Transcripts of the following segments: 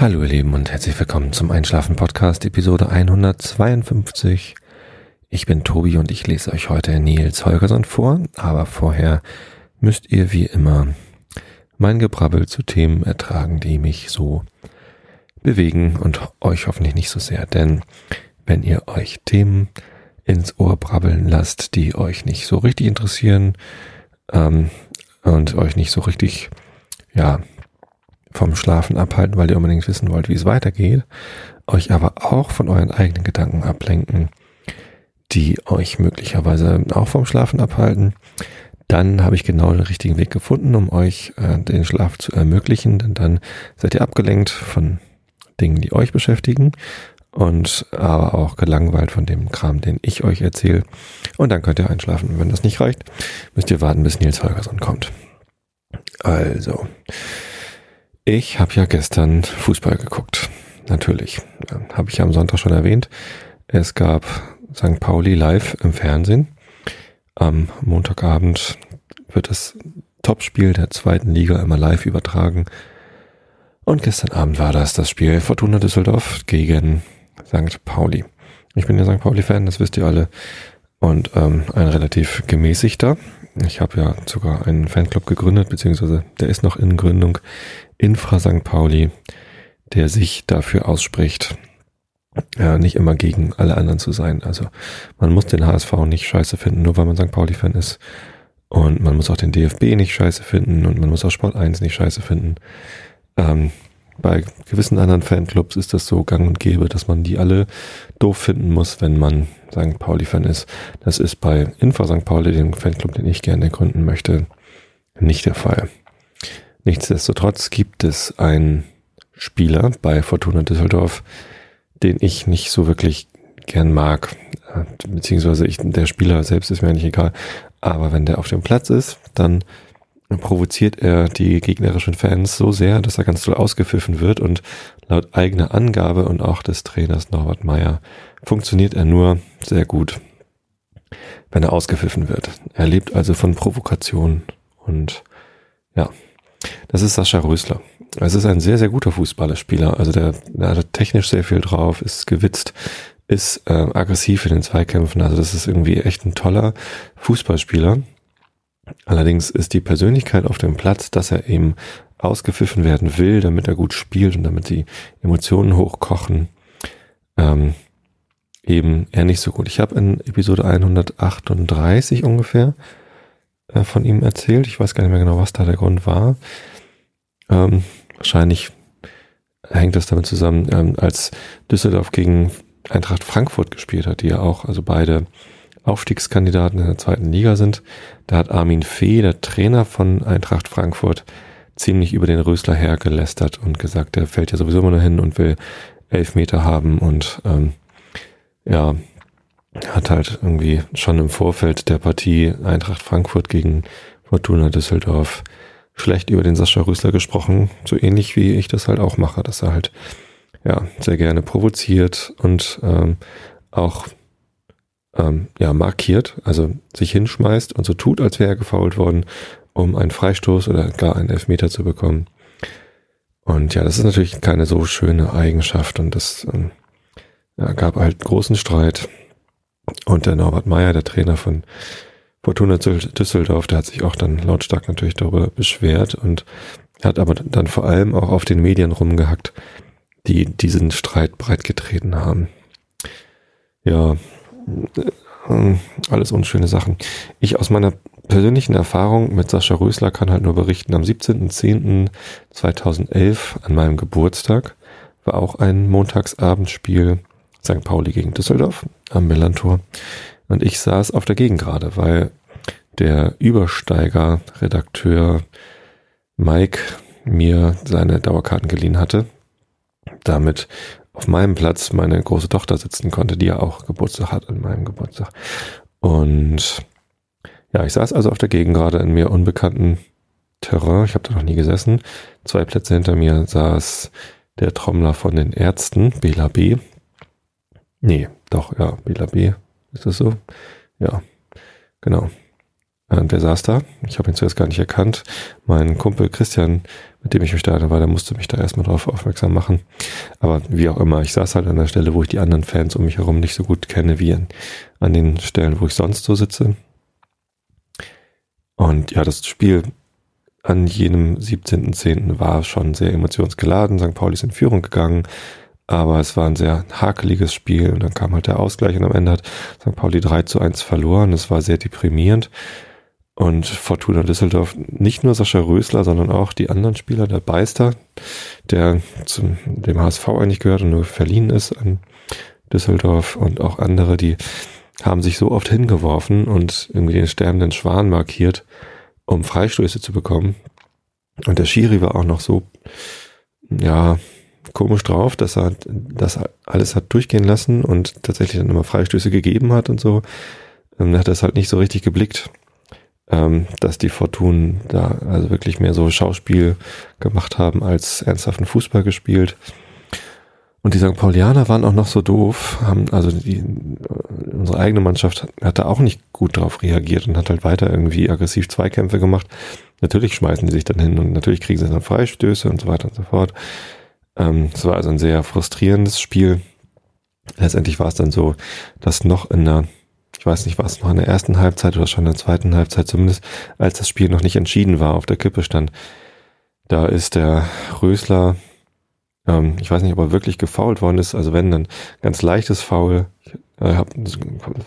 Hallo ihr Lieben und herzlich willkommen zum Einschlafen Podcast Episode 152. Ich bin Tobi und ich lese euch heute Nils Holgersson vor, aber vorher müsst ihr wie immer mein Gebrabbel zu Themen ertragen, die mich so bewegen und euch hoffentlich nicht so sehr, denn wenn ihr euch Themen ins Ohr brabbeln lasst, die euch nicht so richtig interessieren ähm, und euch nicht so richtig, ja, vom Schlafen abhalten, weil ihr unbedingt wissen wollt, wie es weitergeht, euch aber auch von euren eigenen Gedanken ablenken, die euch möglicherweise auch vom Schlafen abhalten, dann habe ich genau den richtigen Weg gefunden, um euch äh, den Schlaf zu ermöglichen, denn dann seid ihr abgelenkt von Dingen, die euch beschäftigen und aber auch gelangweilt von dem Kram, den ich euch erzähle. Und dann könnt ihr einschlafen. wenn das nicht reicht, müsst ihr warten, bis Nils Holgersson kommt. Also, ich habe ja gestern Fußball geguckt. Natürlich. Habe ich ja am Sonntag schon erwähnt. Es gab St. Pauli live im Fernsehen. Am Montagabend wird das Topspiel der zweiten Liga immer live übertragen. Und gestern Abend war das das Spiel Fortuna Düsseldorf gegen St. Pauli. Ich bin ja St. Pauli-Fan, das wisst ihr alle. Und ähm, ein relativ gemäßigter. Ich habe ja sogar einen Fanclub gegründet, beziehungsweise der ist noch in Gründung. Infra St. Pauli, der sich dafür ausspricht, äh, nicht immer gegen alle anderen zu sein. Also man muss den HSV nicht scheiße finden, nur weil man St. Pauli-Fan ist. Und man muss auch den DFB nicht scheiße finden und man muss auch Sport 1 nicht scheiße finden. Ähm, bei gewissen anderen Fanclubs ist das so gang und gäbe, dass man die alle doof finden muss, wenn man St. Pauli-Fan ist. Das ist bei Infra St. Pauli, dem Fanclub, den ich gerne gründen möchte, nicht der Fall. Nichtsdestotrotz gibt es einen Spieler bei Fortuna Düsseldorf, den ich nicht so wirklich gern mag. Beziehungsweise ich, der Spieler selbst ist mir nicht egal. Aber wenn der auf dem Platz ist, dann provoziert er die gegnerischen Fans so sehr, dass er ganz toll ausgepfiffen wird und laut eigener Angabe und auch des Trainers Norbert Meyer funktioniert er nur sehr gut, wenn er ausgepfiffen wird. Er lebt also von Provokation und ja, das ist Sascha Rösler. Es ist ein sehr, sehr guter Fußballerspieler. Also der, der hat technisch sehr viel drauf, ist gewitzt, ist äh, aggressiv in den Zweikämpfen. Also das ist irgendwie echt ein toller Fußballspieler. Allerdings ist die Persönlichkeit auf dem Platz, dass er eben ausgepfiffen werden will, damit er gut spielt und damit die Emotionen hochkochen, ähm, eben eher nicht so gut. Ich habe in Episode 138 ungefähr äh, von ihm erzählt. Ich weiß gar nicht mehr genau, was da der Grund war. Ähm, wahrscheinlich hängt das damit zusammen, ähm, als Düsseldorf gegen Eintracht Frankfurt gespielt hat, die ja auch, also beide Aufstiegskandidaten in der zweiten Liga sind. Da hat Armin Fee, der Trainer von Eintracht Frankfurt, ziemlich über den Rösler hergelästert und gesagt, der fällt ja sowieso immer nur hin und will elf Meter haben und ähm, ja, hat halt irgendwie schon im Vorfeld der Partie Eintracht Frankfurt gegen Fortuna Düsseldorf schlecht über den Sascha Rüßler gesprochen, so ähnlich wie ich das halt auch mache, dass er halt ja sehr gerne provoziert und ähm, auch ähm, ja markiert, also sich hinschmeißt und so tut, als wäre er gefault worden, um einen Freistoß oder gar einen Elfmeter zu bekommen. Und ja, das ist natürlich keine so schöne Eigenschaft und das ähm, ja, gab halt großen Streit und der Norbert Meyer, der Trainer von Fortuna Düsseldorf, der hat sich auch dann lautstark natürlich darüber beschwert und hat aber dann vor allem auch auf den Medien rumgehackt, die diesen Streit breitgetreten haben. Ja, äh, alles unschöne Sachen. Ich aus meiner persönlichen Erfahrung mit Sascha Rösler kann halt nur berichten, am 17.10.2011 an meinem Geburtstag war auch ein Montagsabendspiel St. Pauli gegen Düsseldorf am Millantor. Und ich saß auf der Gegengrade, weil der Übersteiger-Redakteur Mike mir seine Dauerkarten geliehen hatte. Damit auf meinem Platz meine große Tochter sitzen konnte, die ja auch Geburtstag hat an meinem Geburtstag. Und ja, ich saß also auf der Gegengrade in mir unbekannten Terrain. Ich habe da noch nie gesessen. Zwei Plätze hinter mir saß der Trommler von den Ärzten, Bela B. Nee, doch, ja, Bela B. Ist das so? Ja, genau. Äh, der saß da. Ich habe ihn zuerst gar nicht erkannt. Mein Kumpel Christian, mit dem ich im Stadion war, der musste mich da erstmal drauf aufmerksam machen. Aber wie auch immer, ich saß halt an der Stelle, wo ich die anderen Fans um mich herum nicht so gut kenne, wie an, an den Stellen, wo ich sonst so sitze. Und ja, das Spiel an jenem 17.10. war schon sehr emotionsgeladen. St. Pauli ist in Führung gegangen, aber es war ein sehr hakeliges Spiel und dann kam halt der Ausgleich und am Ende hat St. Pauli 3 zu 1 verloren. Es war sehr deprimierend. Und Fortuna Düsseldorf, nicht nur Sascha Rösler, sondern auch die anderen Spieler, der Beister, der zum dem HSV eigentlich gehört und nur verliehen ist an Düsseldorf und auch andere, die haben sich so oft hingeworfen und irgendwie den sterbenden Schwan markiert, um Freistöße zu bekommen. Und der Schiri war auch noch so, ja, komisch drauf, dass er das alles hat durchgehen lassen und tatsächlich dann immer Freistöße gegeben hat und so. Ähm, hat das halt nicht so richtig geblickt, ähm, dass die Fortunen da also wirklich mehr so Schauspiel gemacht haben als ernsthaften Fußball gespielt. Und die St. Paulianer waren auch noch so doof, haben, also die, unsere eigene Mannschaft hat da auch nicht gut darauf reagiert und hat halt weiter irgendwie aggressiv Zweikämpfe gemacht. Natürlich schmeißen die sich dann hin und natürlich kriegen sie dann Freistöße und so weiter und so fort. Ähm, es war also ein sehr frustrierendes Spiel. Letztendlich war es dann so, dass noch in der, ich weiß nicht, war es noch in der ersten Halbzeit oder schon in der zweiten Halbzeit zumindest, als das Spiel noch nicht entschieden war, auf der Kippe stand. Da ist der Rösler ähm, ich weiß nicht, ob er wirklich gefault worden ist. Also wenn, dann ganz leichtes Foul. Ich äh, hab,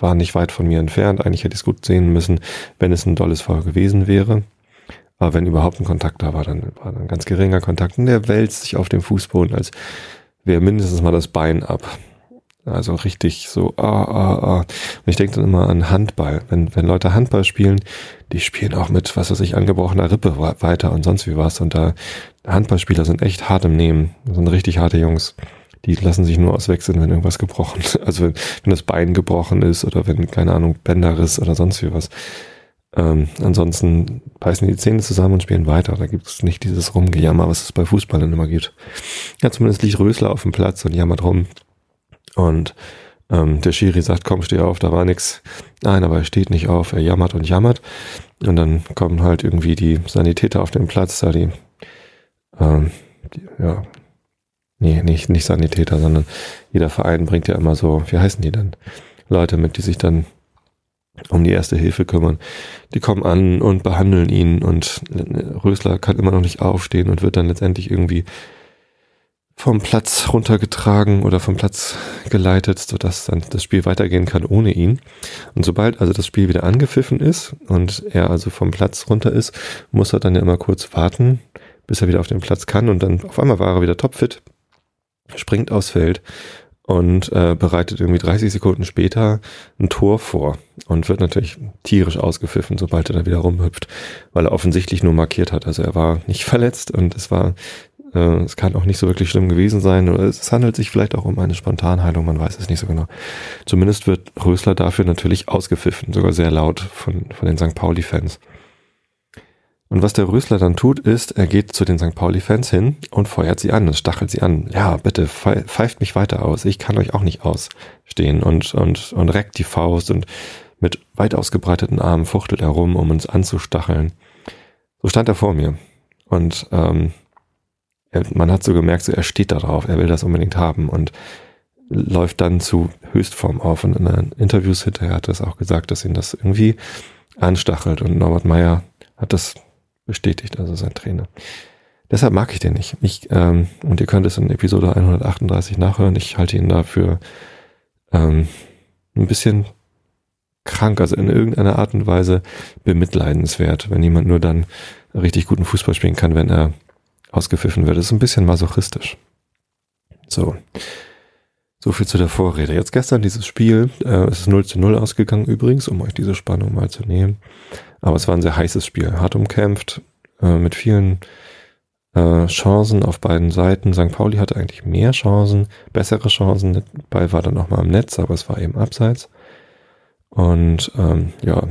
war nicht weit von mir entfernt. Eigentlich hätte ich es gut sehen müssen, wenn es ein dolles Foul gewesen wäre. Aber wenn überhaupt ein Kontakt da war, dann war ein ganz geringer Kontakt. Und der wälzt sich auf dem Fußboden, als wäre mindestens mal das Bein ab. Also richtig so, ah, ah, ah. Und ich denke dann immer an Handball. Wenn, wenn Leute Handball spielen, die spielen auch mit, was weiß ich, angebrochener Rippe weiter und sonst wie was. Und da Handballspieler sind echt hart im Nehmen. Das sind richtig harte Jungs. Die lassen sich nur auswechseln, wenn irgendwas gebrochen ist. Also wenn, wenn das Bein gebrochen ist oder wenn, keine Ahnung, Bänderriss oder sonst wie was. Ähm, ansonsten beißen die Zähne zusammen und spielen weiter. Da gibt es nicht dieses Rumgejammer, was es bei Fußballern immer gibt. Ja, zumindest liegt Rösler auf dem Platz und jammert rum. Und ähm, der Schiri sagt, komm, steh auf, da war nix. Nein, aber er steht nicht auf, er jammert und jammert. Und dann kommen halt irgendwie die Sanitäter auf den Platz, da die, ähm, die ja, nee, nicht, nicht Sanitäter, sondern jeder Verein bringt ja immer so, wie heißen die denn? Leute mit, die sich dann um die erste Hilfe kümmern. Die kommen an und behandeln ihn und Rösler kann immer noch nicht aufstehen und wird dann letztendlich irgendwie vom Platz runtergetragen oder vom Platz geleitet, sodass dann das Spiel weitergehen kann ohne ihn. Und sobald also das Spiel wieder angepfiffen ist und er also vom Platz runter ist, muss er dann ja immer kurz warten, bis er wieder auf den Platz kann und dann auf einmal war er wieder topfit, springt aufs Feld und äh, bereitet irgendwie 30 Sekunden später ein Tor vor und wird natürlich tierisch ausgepfiffen, sobald er da wieder rumhüpft, weil er offensichtlich nur markiert hat. Also er war nicht verletzt und es war äh, es kann auch nicht so wirklich schlimm gewesen sein. Oder es handelt sich vielleicht auch um eine Spontanheilung, man weiß es nicht so genau. Zumindest wird Rösler dafür natürlich ausgepfiffen, sogar sehr laut von, von den St. Pauli-Fans. Und was der Rösler dann tut, ist, er geht zu den St. Pauli-Fans hin und feuert sie an und stachelt sie an. Ja, bitte, pfeift mich weiter aus. Ich kann euch auch nicht ausstehen und, und, und reckt die Faust und mit weit ausgebreiteten Armen fuchtelt er rum, um uns anzustacheln. So stand er vor mir. Und ähm, man hat so gemerkt, so er steht da drauf, er will das unbedingt haben und läuft dann zu Höchstform auf. Und in den Interviews hinterher hat er es auch gesagt, dass ihn das irgendwie anstachelt. Und Norbert Meyer hat das bestätigt, also sein Trainer. Deshalb mag ich den nicht. Ich, ähm, und ihr könnt es in Episode 138 nachhören. Ich halte ihn dafür ähm, ein bisschen krank, also in irgendeiner Art und Weise bemitleidenswert, wenn jemand nur dann richtig guten Fußball spielen kann, wenn er ausgepfiffen wird. Das ist ein bisschen masochistisch. So. So viel zu der Vorrede. Jetzt gestern dieses Spiel, äh, es ist 0 zu 0 ausgegangen übrigens, um euch diese Spannung mal zu nehmen. Aber es war ein sehr heißes Spiel, hart umkämpft, äh, mit vielen äh, Chancen auf beiden Seiten. St. Pauli hatte eigentlich mehr Chancen, bessere Chancen. Der Ball war dann auch mal am Netz, aber es war eben abseits. Und ähm, ja,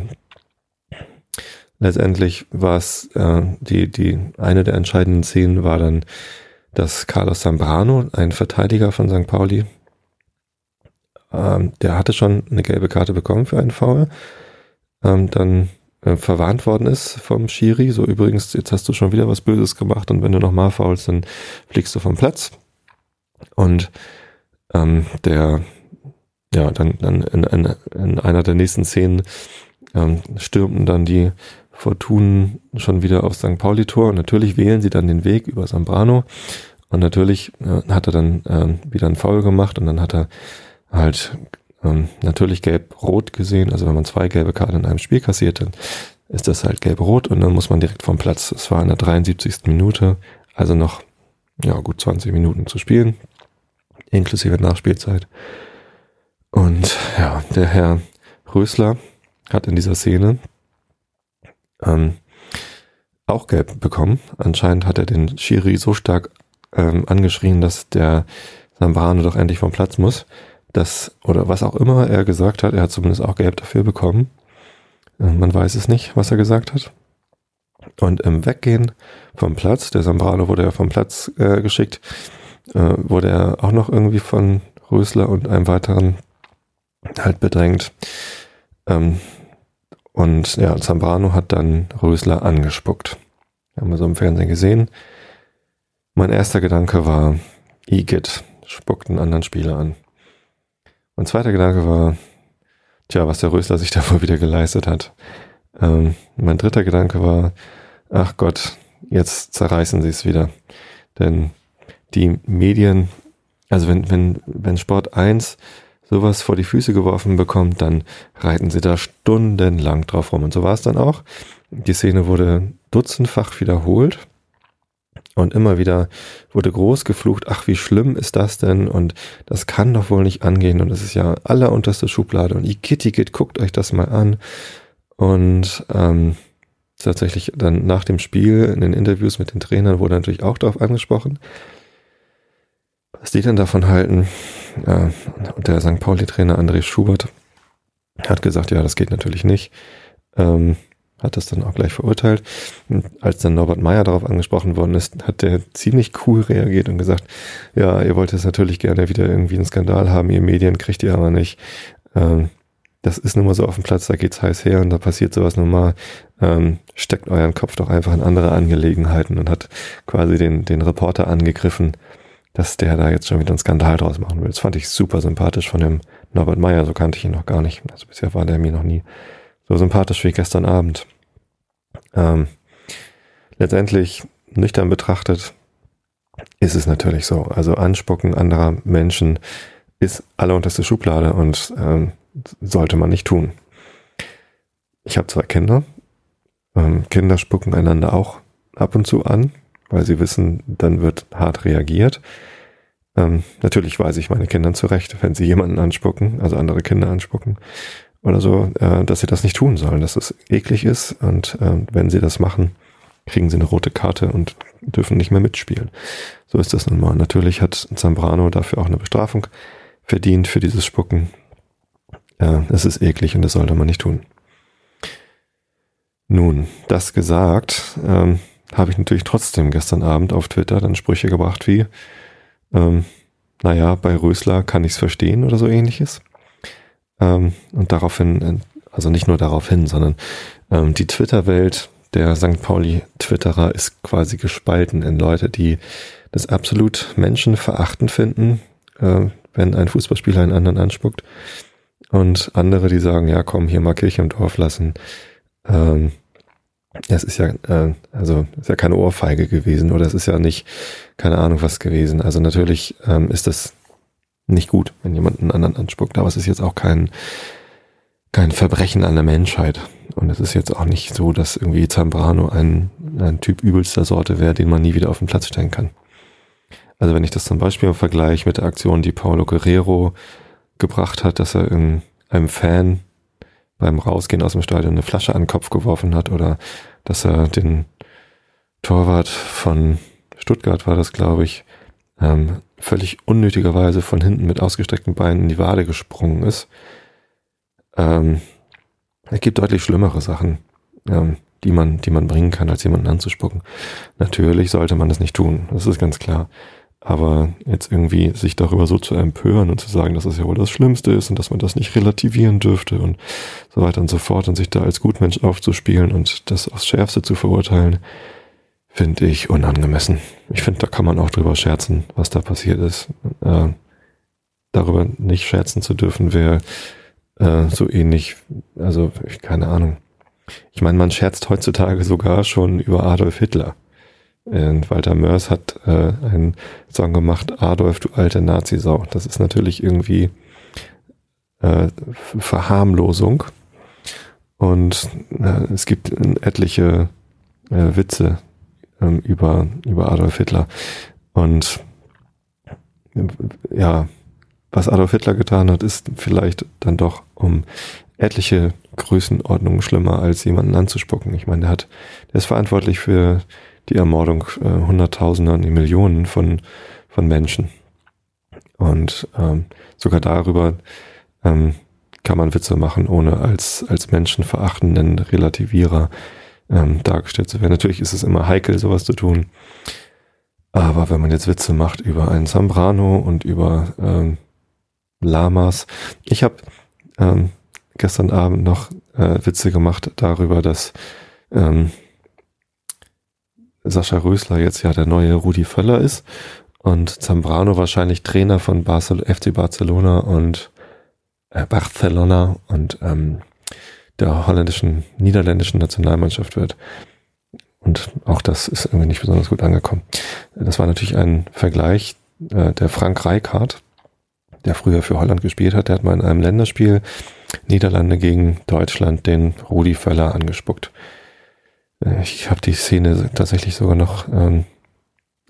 letztendlich war es äh, die, die eine der entscheidenden Szenen war dann, dass Carlos Zambrano, ein Verteidiger von St. Pauli, ähm, der hatte schon eine gelbe Karte bekommen für einen Foul. Ähm, dann äh, verwarnt worden ist vom Schiri. So übrigens, jetzt hast du schon wieder was Böses gemacht und wenn du nochmal faulst, dann fliegst du vom Platz. Und ähm, der, ja, dann, dann in, in, in einer der nächsten Szenen ähm, stürmten dann die Fortunen schon wieder auf St. Pauli-Tor und natürlich wählen sie dann den Weg über Zambrano und natürlich äh, hat er dann äh, wieder einen Foul gemacht und dann hat er halt ähm, natürlich gelb-rot gesehen. Also wenn man zwei gelbe Karten in einem Spiel kassiert, dann ist das halt gelb-rot und dann muss man direkt vom Platz. Es war in der 73. Minute, also noch ja gut 20 Minuten zu spielen, inklusive Nachspielzeit. Und ja, der Herr Rösler hat in dieser Szene ähm, auch gelb bekommen. Anscheinend hat er den Schiri so stark ähm, angeschrien, dass der Zambrano doch endlich vom Platz muss das, oder was auch immer er gesagt hat, er hat zumindest auch Gelb dafür bekommen. Äh, man weiß es nicht, was er gesagt hat. Und im Weggehen vom Platz, der Zambrano wurde ja vom Platz äh, geschickt, äh, wurde er auch noch irgendwie von Rösler und einem weiteren halt bedrängt. Ähm, und ja, Zambrano hat dann Rösler angespuckt. Haben wir so im Fernsehen gesehen. Mein erster Gedanke war, Igitt spuckt einen anderen Spieler an. Mein zweiter Gedanke war, tja, was der Rösler sich da wohl wieder geleistet hat. Ähm, mein dritter Gedanke war, ach Gott, jetzt zerreißen sie es wieder. Denn die Medien, also wenn, wenn, wenn Sport 1 sowas vor die Füße geworfen bekommt, dann reiten sie da stundenlang drauf rum. Und so war es dann auch. Die Szene wurde dutzendfach wiederholt. Und immer wieder wurde groß geflucht, ach, wie schlimm ist das denn? Und das kann doch wohl nicht angehen. Und das ist ja allerunterste Schublade. Und Ikittikit, guckt euch das mal an. Und ähm, tatsächlich dann nach dem Spiel in den Interviews mit den Trainern wurde natürlich auch darauf angesprochen, was die denn davon halten. Äh, und der St. Pauli-Trainer André Schubert hat gesagt, ja, das geht natürlich nicht. Ähm, hat das dann auch gleich verurteilt. Und als dann Norbert Meyer darauf angesprochen worden ist, hat der ziemlich cool reagiert und gesagt, ja, ihr wollt jetzt natürlich gerne wieder irgendwie einen Skandal haben, ihr Medien kriegt ihr aber nicht. Ähm, das ist nun mal so auf dem Platz, da geht's heiß her und da passiert sowas nun mal. Ähm, steckt euren Kopf doch einfach in andere Angelegenheiten und hat quasi den, den Reporter angegriffen, dass der da jetzt schon wieder einen Skandal draus machen will. Das fand ich super sympathisch von dem Norbert Meyer, so kannte ich ihn noch gar nicht. Also bisher war der mir noch nie so sympathisch wie gestern Abend. Ähm, letztendlich nüchtern betrachtet ist es natürlich so. Also Anspucken anderer Menschen ist allerunterste Schublade und ähm, sollte man nicht tun. Ich habe zwei Kinder. Ähm, Kinder spucken einander auch ab und zu an, weil sie wissen, dann wird hart reagiert. Ähm, natürlich weise ich meine Kinder zurecht, wenn sie jemanden anspucken, also andere Kinder anspucken oder so, äh, dass sie das nicht tun sollen, dass es eklig ist und äh, wenn sie das machen, kriegen sie eine rote Karte und dürfen nicht mehr mitspielen. So ist das nun mal. Natürlich hat Zambrano dafür auch eine Bestrafung verdient für dieses Spucken. Äh, es ist eklig und das sollte man nicht tun. Nun, das gesagt, ähm, habe ich natürlich trotzdem gestern Abend auf Twitter dann Sprüche gebracht wie, ähm, naja, bei Rösler kann ich es verstehen oder so ähnliches. Ähm, und daraufhin, äh, also nicht nur daraufhin, sondern ähm, die Twitter-Welt der St. Pauli-Twitterer ist quasi gespalten in Leute, die das absolut menschenverachtend finden, äh, wenn ein Fußballspieler einen anderen anspuckt. Und andere, die sagen, ja komm, hier mal Kirche im Dorf lassen. Ähm, es ist ja, äh, also ist ja keine Ohrfeige gewesen oder es ist ja nicht, keine Ahnung was gewesen. Also natürlich ähm, ist das nicht gut, wenn jemand einen anderen anspuckt. Aber es ist jetzt auch kein, kein Verbrechen an der Menschheit. Und es ist jetzt auch nicht so, dass irgendwie Zambrano ein, ein Typ übelster Sorte wäre, den man nie wieder auf den Platz stellen kann. Also wenn ich das zum Beispiel im Vergleich mit der Aktion, die Paulo Guerrero gebracht hat, dass er in einem Fan beim Rausgehen aus dem Stadion eine Flasche an den Kopf geworfen hat oder dass er den Torwart von Stuttgart war das, glaube ich, ähm, völlig unnötigerweise von hinten mit ausgestreckten Beinen in die Wade gesprungen ist. Ähm, es gibt deutlich schlimmere Sachen, ähm, die man, die man bringen kann, als jemanden anzuspucken. Natürlich sollte man das nicht tun, das ist ganz klar. Aber jetzt irgendwie sich darüber so zu empören und zu sagen, dass es ja wohl das Schlimmste ist und dass man das nicht relativieren dürfte und so weiter und so fort und sich da als Gutmensch aufzuspielen und das aufs Schärfste zu verurteilen, finde ich unangemessen. Ich finde, da kann man auch drüber scherzen, was da passiert ist. Äh, darüber nicht scherzen zu dürfen, wäre äh, so ähnlich, also keine Ahnung. Ich meine, man scherzt heutzutage sogar schon über Adolf Hitler. Und Walter Mörs hat äh, einen Song gemacht, Adolf, du alte Nazi-Sau. Das ist natürlich irgendwie äh, Verharmlosung. Und äh, es gibt etliche äh, Witze ähm, über, über Adolf Hitler. Und ja, was Adolf Hitler getan hat, ist vielleicht dann doch um etliche Größenordnungen schlimmer, als jemanden anzuspucken. Ich meine, der hat, der ist verantwortlich für die Ermordung äh, Hunderttausender, nee, Millionen von, von Menschen. Und ähm, sogar darüber ähm, kann man Witze machen, ohne als, als menschenverachtenden Relativierer ähm, dargestellt zu werden. Natürlich ist es immer heikel, sowas zu tun. Aber wenn man jetzt Witze macht über einen Zambrano und über ähm, Lamas. Ich habe ähm, gestern Abend noch äh, Witze gemacht darüber, dass ähm, Sascha Rösler jetzt ja der neue Rudi Völler ist und Zambrano wahrscheinlich Trainer von Barcel FC Barcelona und äh, Barcelona und ähm, der holländischen, niederländischen Nationalmannschaft wird. Und auch das ist irgendwie nicht besonders gut angekommen. Das war natürlich ein Vergleich, äh, der Frank Rijkaard, der früher für Holland gespielt hat, der hat mal in einem Länderspiel Niederlande gegen Deutschland den Rudi Völler angespuckt. Äh, ich habe die Szene tatsächlich sogar noch ähm,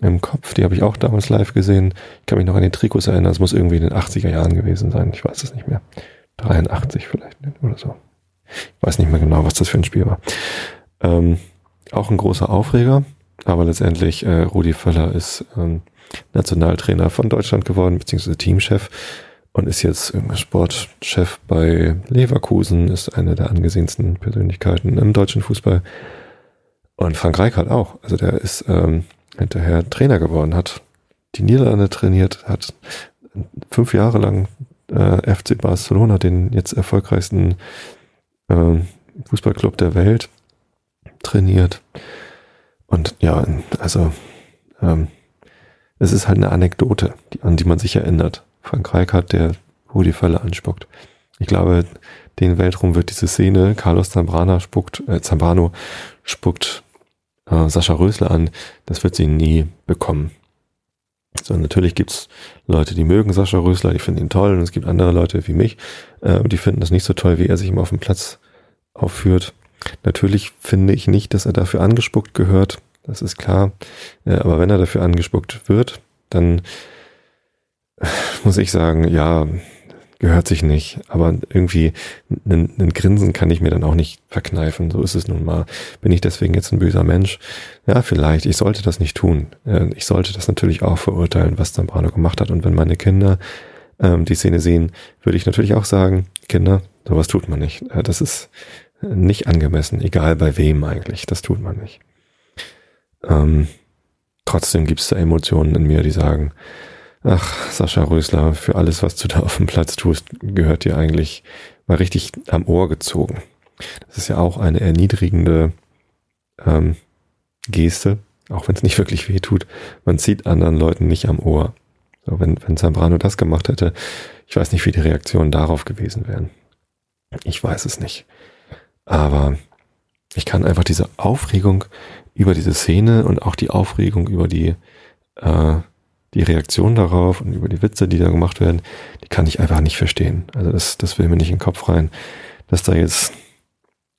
im Kopf. Die habe ich auch damals live gesehen. Ich kann mich noch an den Trikots erinnern. Es muss irgendwie in den 80er Jahren gewesen sein. Ich weiß es nicht mehr. 83 vielleicht oder so. Ich weiß nicht mehr genau, was das für ein Spiel war. Ähm, auch ein großer Aufreger, aber letztendlich äh, Rudi Völler ist ähm, Nationaltrainer von Deutschland geworden, beziehungsweise Teamchef und ist jetzt Sportchef bei Leverkusen, ist eine der angesehensten Persönlichkeiten im deutschen Fußball. Und Frank Rijkaard auch. Also der ist ähm, hinterher Trainer geworden, hat die Niederlande trainiert, hat fünf Jahre lang äh, FC Barcelona, den jetzt erfolgreichsten äh, Fußballclub der Welt, trainiert. Und ja, also ähm, es ist halt eine Anekdote, die, an die man sich erinnert. Frank Rijkaard, der Rudi Völler anspuckt. Ich glaube, den Weltraum wird diese Szene, Carlos Zambrana spuckt, äh, Zambrano spuckt äh, Sascha Rösler an, das wird sie nie bekommen. So, natürlich gibt's Leute, die mögen Sascha Rösler, die finden ihn toll, und es gibt andere Leute wie mich, äh, die finden das nicht so toll, wie er sich immer auf dem Platz aufführt. Natürlich finde ich nicht, dass er dafür angespuckt gehört, das ist klar. Äh, aber wenn er dafür angespuckt wird, dann muss ich sagen, ja, gehört sich nicht. Aber irgendwie ein, Grinsen kann ich mir dann auch nicht verkneifen. So ist es nun mal. Bin ich deswegen jetzt ein böser Mensch? Ja, vielleicht. Ich sollte das nicht tun. Äh, ich sollte das natürlich auch verurteilen, was Zambrano gemacht hat. Und wenn meine Kinder ähm, die Szene sehen, würde ich natürlich auch sagen, Kinder, sowas tut man nicht. Äh, das ist nicht angemessen, egal bei wem eigentlich. Das tut man nicht. Ähm, trotzdem gibt es da Emotionen in mir, die sagen, ach, Sascha Rösler, für alles, was du da auf dem Platz tust, gehört dir eigentlich mal richtig am Ohr gezogen. Das ist ja auch eine erniedrigende ähm, Geste, auch wenn es nicht wirklich weh tut. Man zieht anderen Leuten nicht am Ohr. So, wenn, wenn Zambrano das gemacht hätte, ich weiß nicht, wie die Reaktionen darauf gewesen wären. Ich weiß es nicht. Aber ich kann einfach diese Aufregung über diese Szene und auch die Aufregung über die, äh, die Reaktion darauf und über die Witze, die da gemacht werden, die kann ich einfach nicht verstehen. Also das, das will mir nicht in den Kopf rein, dass da jetzt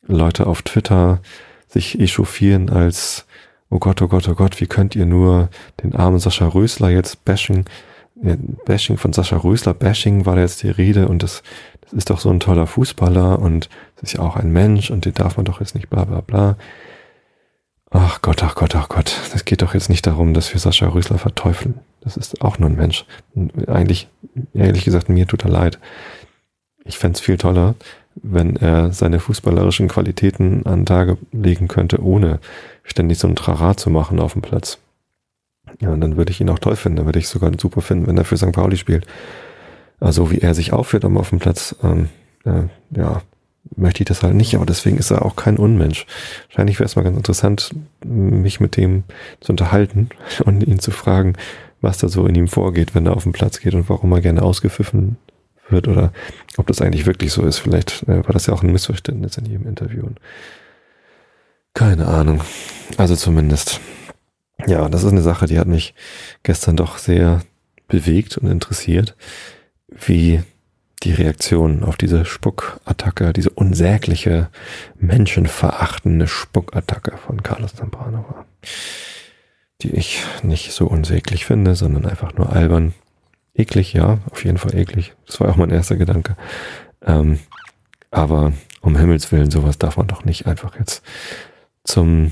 Leute auf Twitter sich echauffieren als, oh Gott, oh Gott, oh Gott, wie könnt ihr nur den armen Sascha Rösler jetzt bashen? Bashing von Sascha Rösler, Bashing war da jetzt die Rede und das, das ist doch so ein toller Fußballer und das ist ja auch ein Mensch und den darf man doch jetzt nicht bla bla bla. Ach Gott, ach Gott, ach Gott. Es geht doch jetzt nicht darum, dass wir Sascha Rösler verteufeln. Das ist auch nur ein Mensch. eigentlich, ehrlich gesagt, mir tut er leid. Ich fände viel toller, wenn er seine fußballerischen Qualitäten an Tage legen könnte, ohne ständig so ein Trara zu machen auf dem Platz. Ja, und dann würde ich ihn auch toll finden. Dann würde ich sogar super finden, wenn er für St. Pauli spielt. Also wie er sich aufführt auf dem Platz, ähm, äh, ja, möchte ich das halt nicht, aber deswegen ist er auch kein Unmensch. Wahrscheinlich wäre es mal ganz interessant, mich mit dem zu unterhalten und ihn zu fragen, was da so in ihm vorgeht, wenn er auf den Platz geht und warum er gerne ausgepfiffen wird oder ob das eigentlich wirklich so ist. Vielleicht äh, war das ja auch ein Missverständnis in jedem Interview. Keine Ahnung. Also zumindest. Ja, das ist eine Sache, die hat mich gestern doch sehr bewegt und interessiert, wie die Reaktion auf diese Spuckattacke, diese unsägliche, menschenverachtende Spuckattacke von Carlos Zambrano war. Die ich nicht so unsäglich finde, sondern einfach nur albern. Eklig, ja, auf jeden Fall eklig. Das war auch mein erster Gedanke. Ähm, aber um Himmels Willen, sowas darf man doch nicht einfach jetzt zum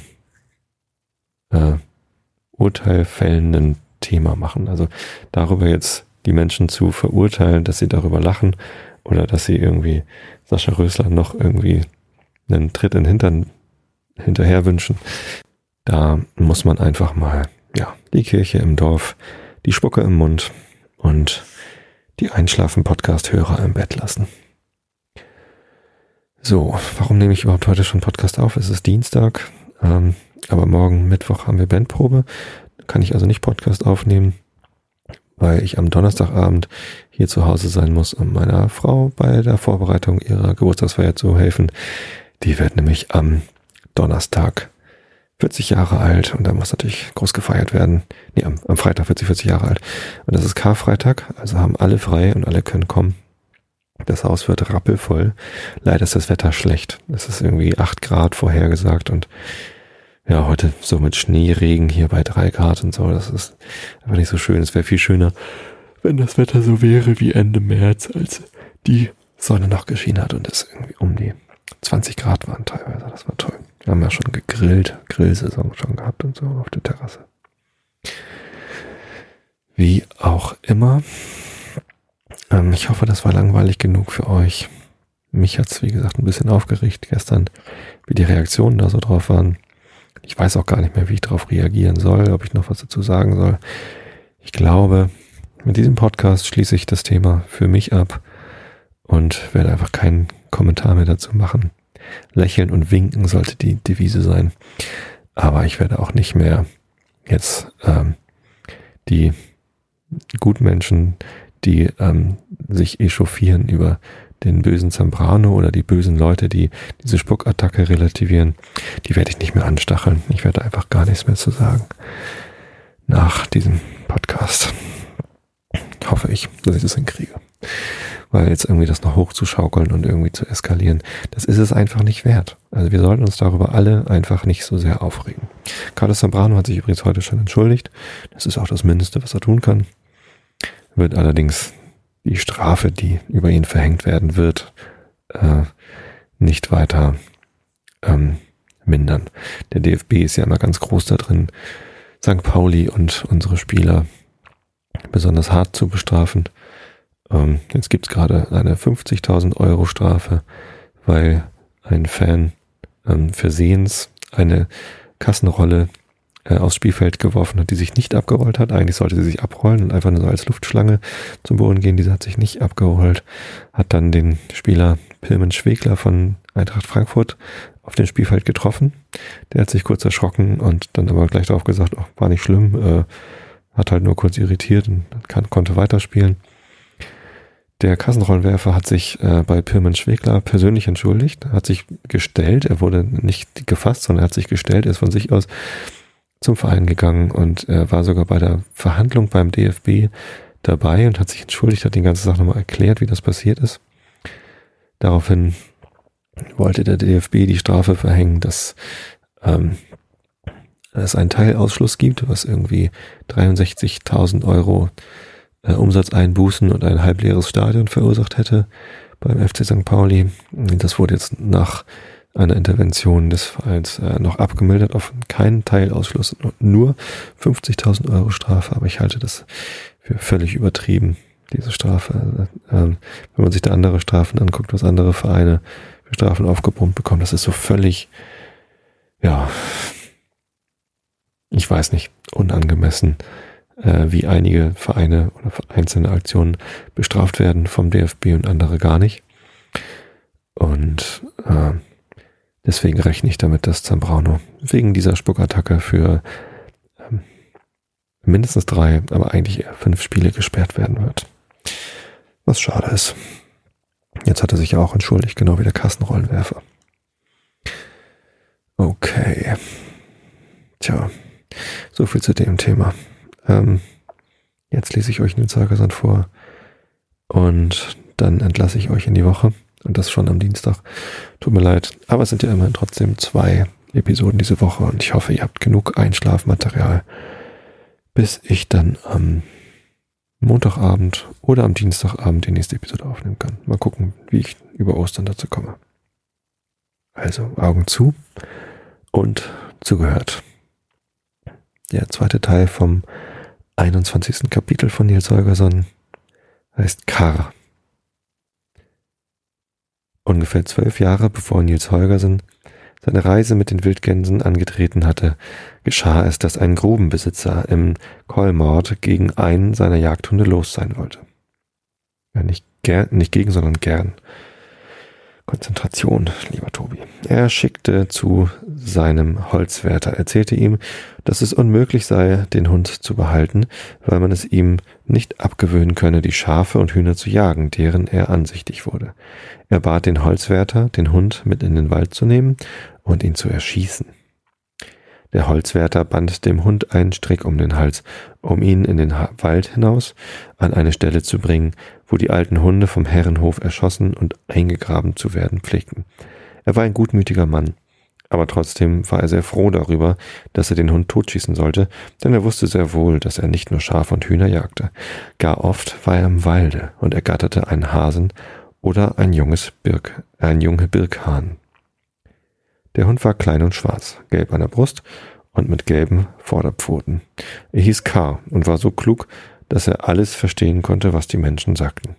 äh, urteilfällenden Thema machen. Also darüber jetzt die Menschen zu verurteilen, dass sie darüber lachen oder dass sie irgendwie Sascha Rösler noch irgendwie einen Tritt in den Hintern hinterher wünschen. Da muss man einfach mal, ja, die Kirche im Dorf, die Spucke im Mund und die Einschlafen-Podcast-Hörer im Bett lassen. So, warum nehme ich überhaupt heute schon Podcast auf? Es ist Dienstag, ähm, aber morgen Mittwoch haben wir Bandprobe. Kann ich also nicht Podcast aufnehmen weil ich am Donnerstagabend hier zu Hause sein muss, um meiner Frau bei der Vorbereitung ihrer Geburtstagsfeier zu helfen. Die wird nämlich am Donnerstag 40 Jahre alt und da muss natürlich groß gefeiert werden. Nee, am, am Freitag wird sie 40 Jahre alt. Und das ist Karfreitag, also haben alle frei und alle können kommen. Das Haus wird rappelvoll. Leider ist das Wetter schlecht. Es ist irgendwie 8 Grad vorhergesagt und ja, heute so mit Schneeregen hier bei drei Grad und so, das ist einfach nicht so schön. Es wäre viel schöner, wenn das Wetter so wäre wie Ende März, als die Sonne noch geschienen hat und es irgendwie um die 20 Grad waren teilweise. Das war toll. Wir haben ja schon gegrillt, Grillsaison schon gehabt und so auf der Terrasse. Wie auch immer. Ähm, ich hoffe, das war langweilig genug für euch. Mich hat's wie gesagt, ein bisschen aufgeregt gestern, wie die Reaktionen da so drauf waren. Ich weiß auch gar nicht mehr, wie ich darauf reagieren soll, ob ich noch was dazu sagen soll. Ich glaube, mit diesem Podcast schließe ich das Thema für mich ab und werde einfach keinen Kommentar mehr dazu machen. Lächeln und winken sollte die Devise sein. Aber ich werde auch nicht mehr jetzt ähm, die Gutmenschen, die ähm, sich echauffieren über den bösen Zambrano oder die bösen Leute, die diese Spuckattacke relativieren, die werde ich nicht mehr anstacheln. Ich werde einfach gar nichts mehr zu sagen. Nach diesem Podcast. Hoffe ich, dass ich das hinkriege. Weil jetzt irgendwie das noch hochzuschaukeln und irgendwie zu eskalieren, das ist es einfach nicht wert. Also wir sollten uns darüber alle einfach nicht so sehr aufregen. Carlos Zambrano hat sich übrigens heute schon entschuldigt. Das ist auch das Mindeste, was er tun kann. Wird allerdings die Strafe, die über ihn verhängt werden wird, äh, nicht weiter ähm, mindern. Der DFB ist ja immer ganz groß da drin, St. Pauli und unsere Spieler besonders hart zu bestrafen. Ähm, jetzt gibt's gerade eine 50.000 Euro Strafe, weil ein Fan ähm, versehens eine Kassenrolle äh, aufs Spielfeld geworfen hat, die sich nicht abgerollt hat. Eigentlich sollte sie sich abrollen und einfach nur so als Luftschlange zum Boden gehen. Diese hat sich nicht abgerollt, hat dann den Spieler Pilmen Schwegler von Eintracht Frankfurt auf dem Spielfeld getroffen. Der hat sich kurz erschrocken und dann aber gleich darauf gesagt, oh, war nicht schlimm, äh, hat halt nur kurz irritiert und kann, konnte weiterspielen. Der Kassenrollenwerfer hat sich äh, bei Pirmin Schwegler persönlich entschuldigt, hat sich gestellt, er wurde nicht gefasst, sondern er hat sich gestellt, er ist von sich aus zum Verein gegangen und er war sogar bei der Verhandlung beim DFB dabei und hat sich entschuldigt, hat die ganze Sache nochmal erklärt, wie das passiert ist. Daraufhin wollte der DFB die Strafe verhängen, dass ähm, es einen Teilausschluss gibt, was irgendwie 63.000 Euro äh, Umsatzeinbußen und ein halbleeres Stadion verursacht hätte beim FC St. Pauli. Das wurde jetzt nach einer Intervention des Vereins äh, noch abgemildert auf keinen Teilausschluss, nur 50.000 Euro Strafe, aber ich halte das für völlig übertrieben, diese Strafe. Ähm, wenn man sich da andere Strafen anguckt, was andere Vereine für Strafen aufgebrummt bekommen, das ist so völlig, ja, ich ich weiß nicht, unangemessen, äh, wie einige Vereine oder einzelne Aktionen bestraft werden vom DFB und andere gar nicht. Und äh, deswegen rechne ich damit, dass Zambrano wegen dieser Spuckattacke für ähm, mindestens drei, aber eigentlich eher fünf Spiele gesperrt werden wird. Was schade ist. Jetzt hat er sich ja auch entschuldigt, genau wie der Kassenrollenwerfer. Okay. Tja, so viel zu dem Thema. Ähm, jetzt lese ich euch den Zeugersand vor und dann entlasse ich euch in die Woche und das schon am Dienstag. Tut mir leid, aber es sind ja immerhin trotzdem zwei Episoden diese Woche und ich hoffe, ihr habt genug Einschlafmaterial, bis ich dann am Montagabend oder am Dienstagabend die nächste Episode aufnehmen kann. Mal gucken, wie ich über Ostern dazu komme. Also Augen zu und zugehört. Der zweite Teil vom 21. Kapitel von Nils Holgersson heißt Kar. Ungefähr zwölf Jahre bevor Nils Holgersen seine Reise mit den Wildgänsen angetreten hatte, geschah es, dass ein Grubenbesitzer im Kolmord gegen einen seiner Jagdhunde los sein wollte. Ja, nicht, gern, nicht gegen, sondern gern. Konzentration, lieber Tobi. Er schickte zu seinem Holzwärter, erzählte ihm, dass es unmöglich sei, den Hund zu behalten, weil man es ihm nicht abgewöhnen könne, die Schafe und Hühner zu jagen, deren er ansichtig wurde. Er bat den Holzwärter, den Hund mit in den Wald zu nehmen und ihn zu erschießen. Der Holzwärter band dem Hund einen Strick um den Hals, um ihn in den Wald hinaus an eine Stelle zu bringen, wo die alten Hunde vom Herrenhof erschossen und eingegraben zu werden pflegten. Er war ein gutmütiger Mann, aber trotzdem war er sehr froh darüber, dass er den Hund totschießen sollte, denn er wusste sehr wohl, dass er nicht nur Schafe und Hühner jagte. Gar oft war er im Walde und ergatterte einen Hasen oder ein junges Birk, ein junge Birkhahn. Der Hund war klein und schwarz, gelb an der Brust und mit gelben Vorderpfoten. Er hieß K. und war so klug, dass er alles verstehen konnte, was die Menschen sagten.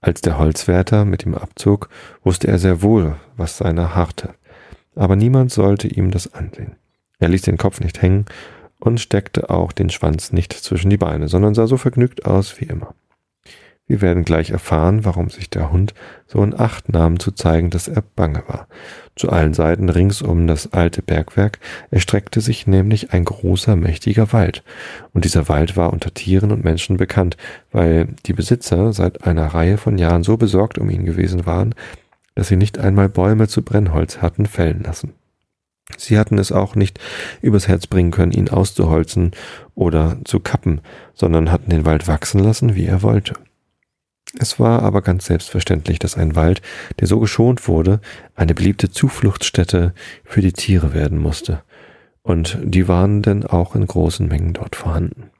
Als der Holzwärter mit ihm abzog, wusste er sehr wohl, was seiner harrte. Aber niemand sollte ihm das ansehen. Er ließ den Kopf nicht hängen und steckte auch den Schwanz nicht zwischen die Beine, sondern sah so vergnügt aus wie immer. Wir werden gleich erfahren, warum sich der Hund so in Acht nahm, zu zeigen, dass er bange war. Zu allen Seiten rings um das alte Bergwerk erstreckte sich nämlich ein großer, mächtiger Wald. Und dieser Wald war unter Tieren und Menschen bekannt, weil die Besitzer seit einer Reihe von Jahren so besorgt um ihn gewesen waren, dass sie nicht einmal Bäume zu Brennholz hatten fällen lassen. Sie hatten es auch nicht übers Herz bringen können, ihn auszuholzen oder zu kappen, sondern hatten den Wald wachsen lassen, wie er wollte. Es war aber ganz selbstverständlich, dass ein Wald, der so geschont wurde, eine beliebte Zufluchtsstätte für die Tiere werden musste. Und die waren denn auch in großen Mengen dort vorhanden.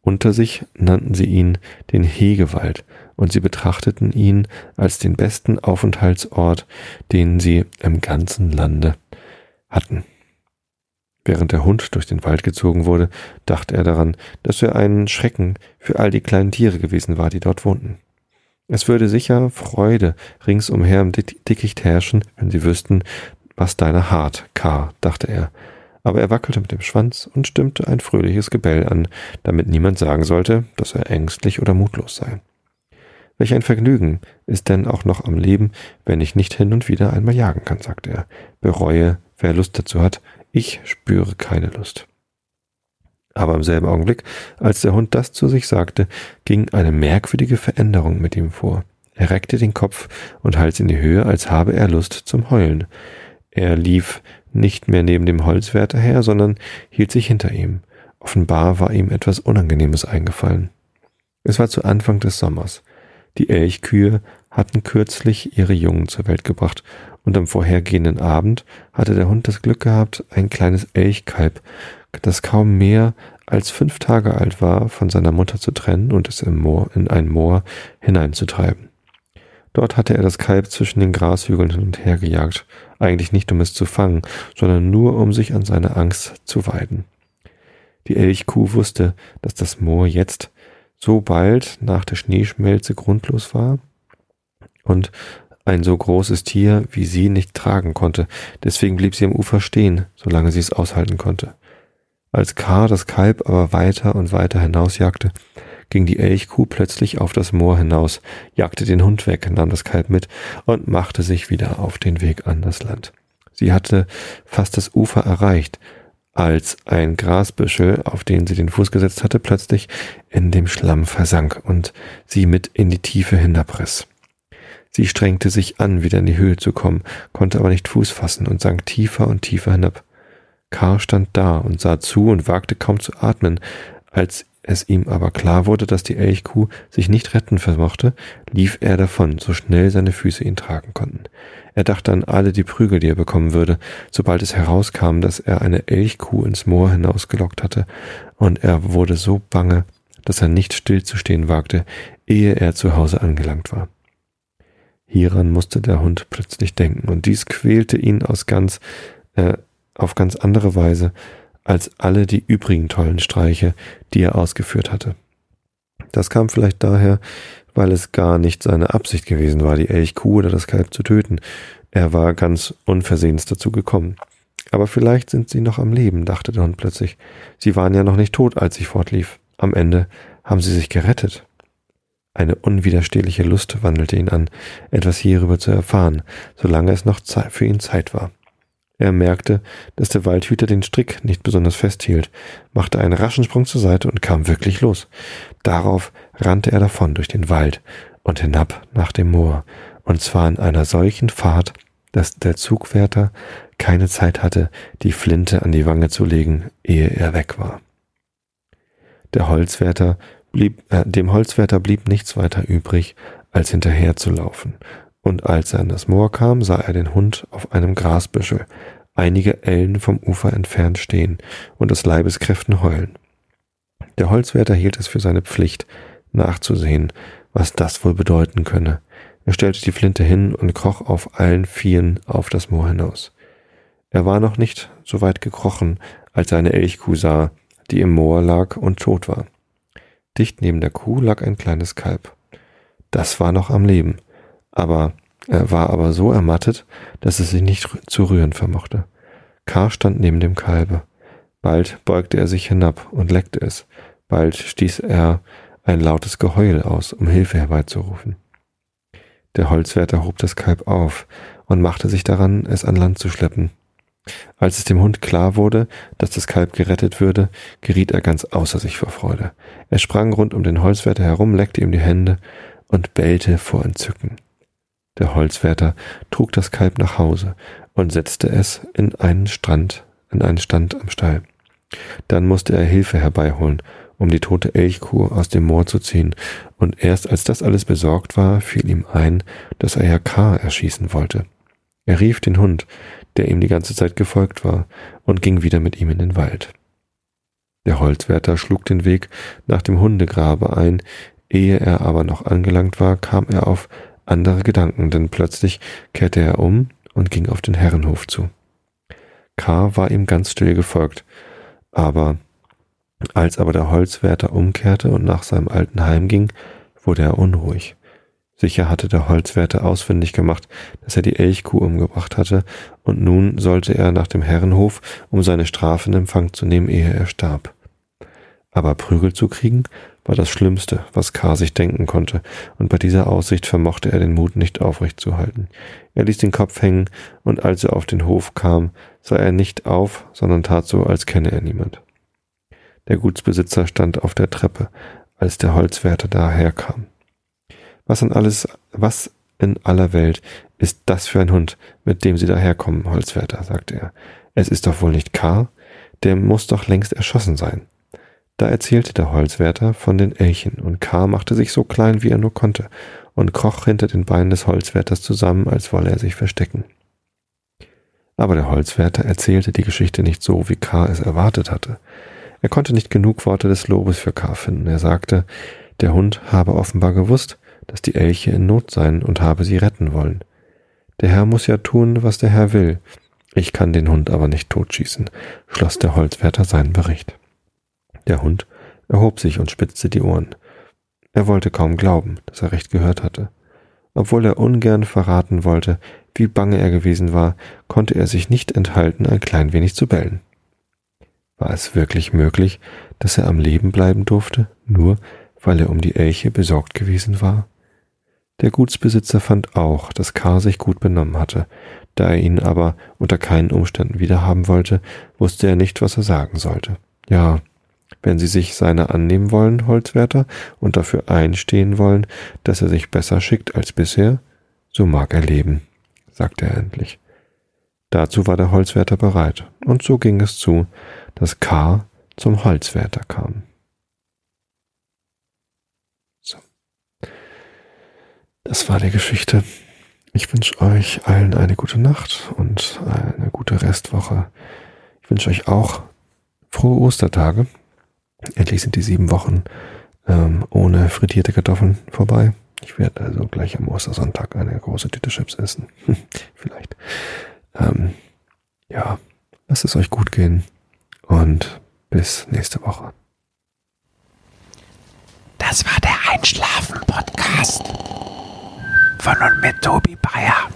Unter sich nannten sie ihn den Hegewald, und sie betrachteten ihn als den besten Aufenthaltsort, den sie im ganzen Lande hatten. Während der Hund durch den Wald gezogen wurde, dachte er daran, dass er ein Schrecken für all die kleinen Tiere gewesen war, die dort wohnten. Es würde sicher Freude ringsumher im Dickicht herrschen, wenn sie wüssten, was deiner hart, K., dachte er. Aber er wackelte mit dem Schwanz und stimmte ein fröhliches Gebell an, damit niemand sagen sollte, dass er ängstlich oder mutlos sei. Welch ein Vergnügen ist denn auch noch am Leben, wenn ich nicht hin und wieder einmal jagen kann, sagte er. Bereue, wer Lust dazu hat, ich spüre keine Lust. Aber im selben Augenblick, als der Hund das zu sich sagte, ging eine merkwürdige Veränderung mit ihm vor. Er reckte den Kopf und Hals in die Höhe, als habe er Lust zum Heulen. Er lief nicht mehr neben dem Holzwärter her, sondern hielt sich hinter ihm. Offenbar war ihm etwas Unangenehmes eingefallen. Es war zu Anfang des Sommers. Die Elchkühe hatten kürzlich ihre Jungen zur Welt gebracht und am vorhergehenden Abend hatte der Hund das Glück gehabt, ein kleines Elchkalb, das kaum mehr als fünf Tage alt war, von seiner Mutter zu trennen und es im Moor, in ein Moor hineinzutreiben. Dort hatte er das Kalb zwischen den Grashügeln hin und her gejagt, eigentlich nicht um es zu fangen, sondern nur um sich an seine Angst zu weiden. Die Elchkuh wusste, dass das Moor jetzt so bald nach der Schneeschmelze grundlos war und ein so großes Tier wie sie nicht tragen konnte. Deswegen blieb sie am Ufer stehen, solange sie es aushalten konnte. Als K. das Kalb aber weiter und weiter hinausjagte, ging die Elchkuh plötzlich auf das Moor hinaus, jagte den Hund weg, nahm das Kalb mit und machte sich wieder auf den Weg an das Land. Sie hatte fast das Ufer erreicht, als ein Grasbüschel, auf den sie den Fuß gesetzt hatte, plötzlich in dem Schlamm versank und sie mit in die Tiefe hinabriss. Sie strengte sich an, wieder in die Höhe zu kommen, konnte aber nicht Fuß fassen und sank tiefer und tiefer hinab. Karl stand da und sah zu und wagte kaum zu atmen. Als es ihm aber klar wurde, dass die Elchkuh sich nicht retten vermochte, lief er davon, so schnell seine Füße ihn tragen konnten. Er dachte an alle die Prügel, die er bekommen würde, sobald es herauskam, dass er eine Elchkuh ins Moor hinausgelockt hatte, und er wurde so bange, dass er nicht stillzustehen wagte, ehe er zu Hause angelangt war. Hieran musste der Hund plötzlich denken, und dies quälte ihn aus ganz, äh, auf ganz andere Weise als alle die übrigen tollen Streiche, die er ausgeführt hatte. Das kam vielleicht daher, weil es gar nicht seine Absicht gewesen war, die Elchkuh oder das Kalb zu töten. Er war ganz unversehens dazu gekommen. Aber vielleicht sind sie noch am Leben, dachte der Hund plötzlich. Sie waren ja noch nicht tot, als ich fortlief. Am Ende haben sie sich gerettet. Eine unwiderstehliche Lust wandelte ihn an, etwas hierüber zu erfahren, solange es noch für ihn Zeit war. Er merkte, dass der Waldhüter den Strick nicht besonders festhielt, machte einen raschen Sprung zur Seite und kam wirklich los. Darauf rannte er davon durch den Wald und hinab nach dem Moor, und zwar in einer solchen Fahrt, dass der Zugwärter keine Zeit hatte, die Flinte an die Wange zu legen, ehe er weg war. Der Holzwärter blieb, äh, dem Holzwärter blieb nichts weiter übrig, als hinterherzulaufen, und als er an das Moor kam, sah er den Hund auf einem Grasbüschel, einige Ellen vom Ufer entfernt stehen und aus Leibeskräften heulen. Der Holzwärter hielt es für seine Pflicht, nachzusehen, was das wohl bedeuten könne. Er stellte die Flinte hin und kroch auf allen Vieren auf das Moor hinaus. Er war noch nicht so weit gekrochen, als er eine Elchkuh sah, die im Moor lag und tot war. Dicht neben der Kuh lag ein kleines Kalb. Das war noch am Leben, aber er war aber so ermattet, dass es sich nicht zu rühren vermochte. K. stand neben dem Kalbe. Bald beugte er sich hinab und leckte es. Bald stieß er ein lautes Geheul aus, um Hilfe herbeizurufen. Der Holzwärter hob das Kalb auf und machte sich daran, es an Land zu schleppen. Als es dem Hund klar wurde, dass das Kalb gerettet würde, geriet er ganz außer sich vor Freude. Er sprang rund um den Holzwärter herum, leckte ihm die Hände und bellte vor Entzücken. Der Holzwärter trug das Kalb nach Hause und setzte es in einen Strand, in einen Stand am Stall. Dann musste er Hilfe herbeiholen, um die tote Elchkuh aus dem Moor zu ziehen, und erst als das alles besorgt war, fiel ihm ein, dass er ja K. erschießen wollte. Er rief den Hund, der ihm die ganze Zeit gefolgt war, und ging wieder mit ihm in den Wald. Der Holzwärter schlug den Weg nach dem Hundegrabe ein, ehe er aber noch angelangt war, kam er auf andere Gedanken, denn plötzlich kehrte er um und ging auf den Herrenhof zu. K. war ihm ganz still gefolgt, aber als aber der Holzwärter umkehrte und nach seinem alten Heim ging, wurde er unruhig. Sicher hatte der Holzwärter ausfindig gemacht, dass er die Elchkuh umgebracht hatte, und nun sollte er nach dem Herrenhof, um seine Strafe in Empfang zu nehmen, ehe er starb. Aber Prügel zu kriegen, war das Schlimmste, was K. sich denken konnte, und bei dieser Aussicht vermochte er den Mut nicht aufrecht zu halten. Er ließ den Kopf hängen, und als er auf den Hof kam, sah er nicht auf, sondern tat so, als kenne er niemand. Der Gutsbesitzer stand auf der Treppe, als der Holzwärter daherkam. Was in alles, was in aller Welt ist das für ein Hund, mit dem Sie daherkommen, Holzwärter, sagte er. Es ist doch wohl nicht K., der muss doch längst erschossen sein. Da erzählte der Holzwärter von den Elchen, und K. machte sich so klein, wie er nur konnte, und kroch hinter den Beinen des Holzwärters zusammen, als wolle er sich verstecken. Aber der Holzwärter erzählte die Geschichte nicht so, wie K. es erwartet hatte. Er konnte nicht genug Worte des Lobes für K. finden. Er sagte, der Hund habe offenbar gewusst, dass die Elche in Not seien und habe sie retten wollen. Der Herr muss ja tun, was der Herr will. Ich kann den Hund aber nicht totschießen, schloss der Holzwärter seinen Bericht. Der Hund erhob sich und spitzte die Ohren. Er wollte kaum glauben, dass er recht gehört hatte. Obwohl er ungern verraten wollte, wie bange er gewesen war, konnte er sich nicht enthalten, ein klein wenig zu bellen. War es wirklich möglich, dass er am Leben bleiben durfte, nur weil er um die Elche besorgt gewesen war? Der Gutsbesitzer fand auch, dass Karl sich gut benommen hatte. Da er ihn aber unter keinen Umständen wiederhaben wollte, wusste er nicht, was er sagen sollte. Ja, wenn Sie sich seiner annehmen wollen, Holzwärter, und dafür einstehen wollen, dass er sich besser schickt als bisher, so mag er leben, sagte er endlich. Dazu war der Holzwärter bereit, und so ging es zu, dass K. zum Holzwärter kam. So. Das war die Geschichte. Ich wünsche euch allen eine gute Nacht und eine gute Restwoche. Ich wünsche euch auch frohe Ostertage. Endlich sind die sieben Wochen ähm, ohne frittierte Kartoffeln vorbei. Ich werde also gleich am Ostersonntag eine große Tüte Chips essen. Vielleicht. Ähm, ja, lasst es euch gut gehen und bis nächste Woche. Das war der Einschlafen-Podcast von und mit Tobi Bayer.